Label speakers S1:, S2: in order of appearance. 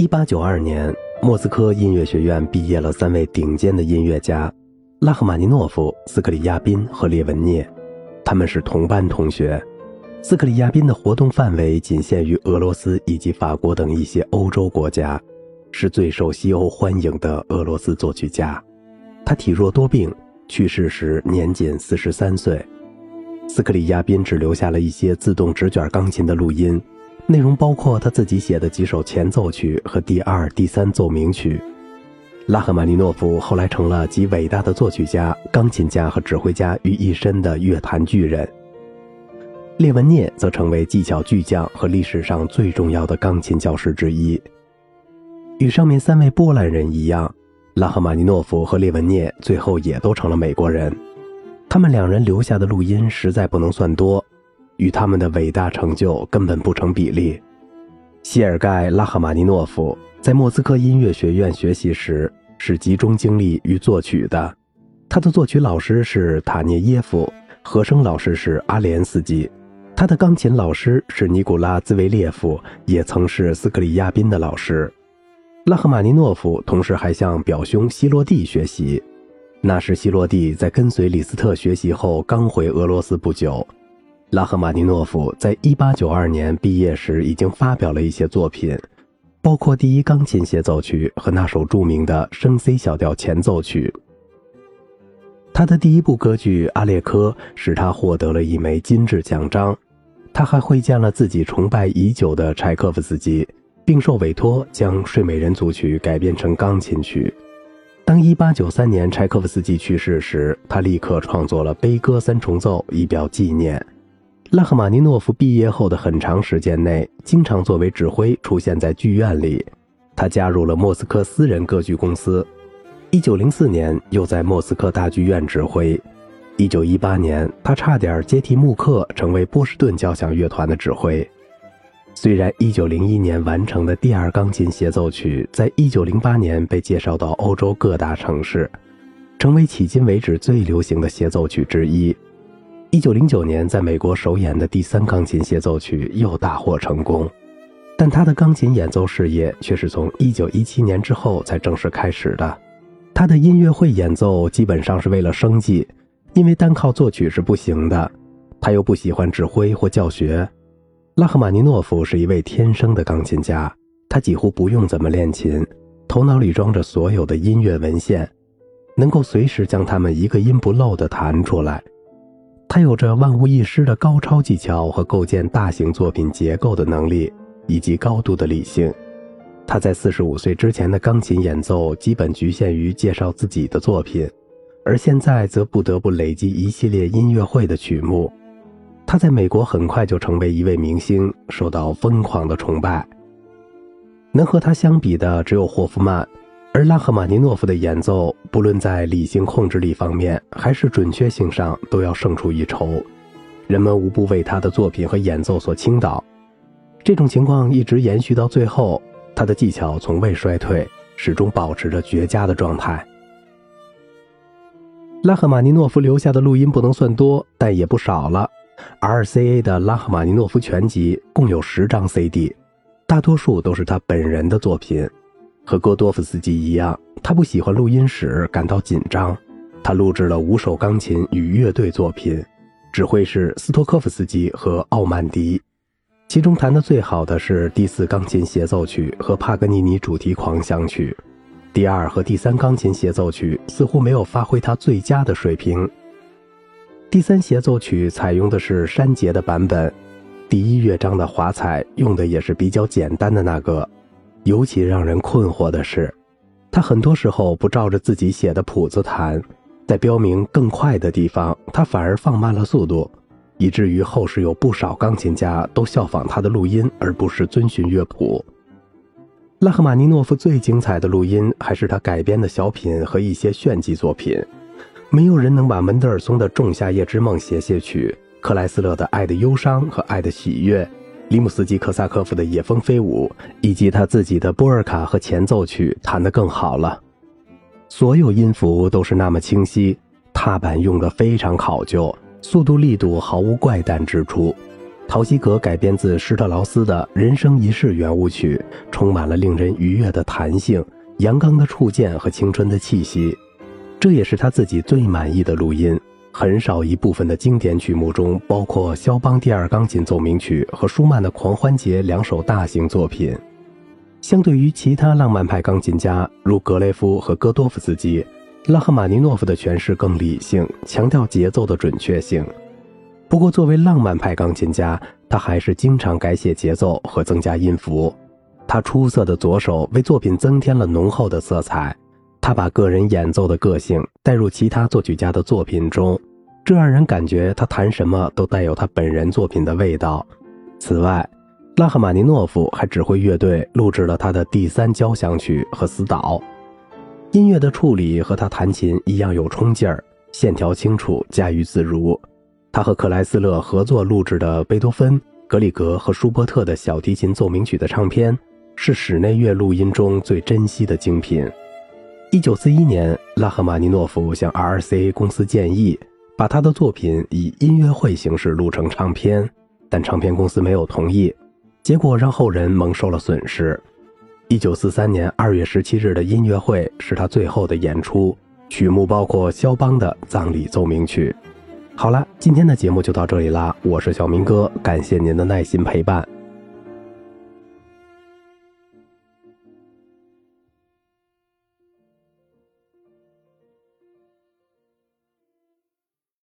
S1: 一八九二年，莫斯科音乐学院毕业了三位顶尖的音乐家：拉赫玛尼诺夫、斯克里亚宾和列文涅。他们是同班同学。斯克里亚宾的活动范围仅限于俄罗斯以及法国等一些欧洲国家，是最受西欧欢迎的俄罗斯作曲家。他体弱多病，去世时年仅四十三岁。斯克里亚宾只留下了一些自动直卷钢琴的录音。内容包括他自己写的几首前奏曲和第二、第三奏鸣曲。拉赫玛尼诺夫后来成了集伟大的作曲家、钢琴家和指挥家于一身的乐坛巨人。列文涅则成为技巧巨匠和历史上最重要的钢琴教师之一。与上面三位波兰人一样，拉赫玛尼诺夫和列文涅最后也都成了美国人。他们两人留下的录音实在不能算多。与他们的伟大成就根本不成比例。谢尔盖·拉赫玛尼诺夫在莫斯科音乐学院学习时是集中精力于作曲的，他的作曲老师是塔涅耶夫，和声老师是阿连斯基，他的钢琴老师是尼古拉兹维列夫，也曾是斯克里亚宾的老师。拉赫玛尼诺夫同时还向表兄希洛蒂学习，那时希洛蒂在跟随李斯特学习后刚回俄罗斯不久。拉赫玛尼诺夫在1892年毕业时已经发表了一些作品，包括第一钢琴协奏曲和那首著名的升 C 小调前奏曲。他的第一部歌剧《阿列科》使他获得了一枚金质奖章。他还会见了自己崇拜已久的柴可夫斯基，并受委托将《睡美人》组曲改编成钢琴曲。当1893年柴可夫斯基去世时，他立刻创作了《悲歌三重奏》以表纪念。拉赫玛尼诺夫毕业后的很长时间内，经常作为指挥出现在剧院里。他加入了莫斯科私人歌剧公司。1904年，又在莫斯科大剧院指挥。1918年，他差点接替穆克，成为波士顿交响乐团的指挥。虽然1901年完成的第二钢琴协奏曲在1908年被介绍到欧洲各大城市，成为迄今为止最流行的协奏曲之一。一九零九年，在美国首演的第三钢琴协奏曲又大获成功，但他的钢琴演奏事业却是从一九一七年之后才正式开始的。他的音乐会演奏基本上是为了生计，因为单靠作曲是不行的。他又不喜欢指挥或教学。拉赫玛尼诺夫是一位天生的钢琴家，他几乎不用怎么练琴，头脑里装着所有的音乐文献，能够随时将它们一个音不漏地弹出来。他有着万无一失的高超技巧和构建大型作品结构的能力，以及高度的理性。他在四十五岁之前的钢琴演奏基本局限于介绍自己的作品，而现在则不得不累积一系列音乐会的曲目。他在美国很快就成为一位明星，受到疯狂的崇拜。能和他相比的只有霍夫曼。而拉赫玛尼诺夫的演奏，不论在理性控制力方面，还是准确性上，都要胜出一筹。人们无不为他的作品和演奏所倾倒。这种情况一直延续到最后，他的技巧从未衰退，始终保持着绝佳的状态。拉赫玛尼诺夫留下的录音不能算多，但也不少了。RCA 的拉赫玛尼诺夫全集共有十张 CD，大多数都是他本人的作品。和戈多夫斯基一样，他不喜欢录音室，感到紧张。他录制了五首钢琴与乐队作品，指挥是斯托科夫斯基和奥曼迪。其中弹得最好的是第四钢琴协奏曲和帕格尼尼主题狂想曲。第二和第三钢琴协奏曲似乎没有发挥他最佳的水平。第三协奏曲采用的是删节的版本，第一乐章的华彩用的也是比较简单的那个。尤其让人困惑的是，他很多时候不照着自己写的谱子弹，在标明更快的地方，他反而放慢了速度，以至于后世有不少钢琴家都效仿他的录音，而不是遵循乐谱。拉赫玛尼诺夫最精彩的录音还是他改编的小品和一些炫技作品。没有人能把门德尔松的《仲夏夜之梦》协奏曲、克莱斯勒的《爱的忧伤》和《爱的喜悦》。里姆斯基科萨科夫的《野蜂飞舞》，以及他自己的波尔卡和前奏曲弹得更好了。所有音符都是那么清晰，踏板用得非常考究，速度力度毫无怪诞之处。陶希格改编自施特劳斯的《人生一世》圆舞曲，充满了令人愉悦的弹性、阳刚的触键和青春的气息。这也是他自己最满意的录音。很少一部分的经典曲目中，包括肖邦第二钢琴奏鸣曲和舒曼的狂欢节两首大型作品。相对于其他浪漫派钢琴家，如格雷夫和戈多夫斯基，拉赫玛尼诺夫的诠释更理性，强调节奏的准确性。不过，作为浪漫派钢琴家，他还是经常改写节奏和增加音符。他出色的左手为作品增添了浓厚的色彩。他把个人演奏的个性带入其他作曲家的作品中，这让人感觉他弹什么都带有他本人作品的味道。此外，拉赫玛尼诺夫还指挥乐队录制了他的第三交响曲和死岛。音乐的处理和他弹琴一样有冲劲儿，线条清楚，驾驭自如。他和克莱斯勒合作录制的贝多芬、格里格和舒伯特的小提琴奏鸣曲的唱片，是室内乐录音中最珍惜的精品。一九四一年，拉赫玛尼诺夫向 RCA 公司建议，把他的作品以音乐会形式录成唱片，但唱片公司没有同意，结果让后人蒙受了损失。一九四三年二月十七日的音乐会是他最后的演出，曲目包括肖邦的《葬礼奏鸣曲》。好了，今天的节目就到这里啦，我是小明哥，感谢您的耐心陪伴。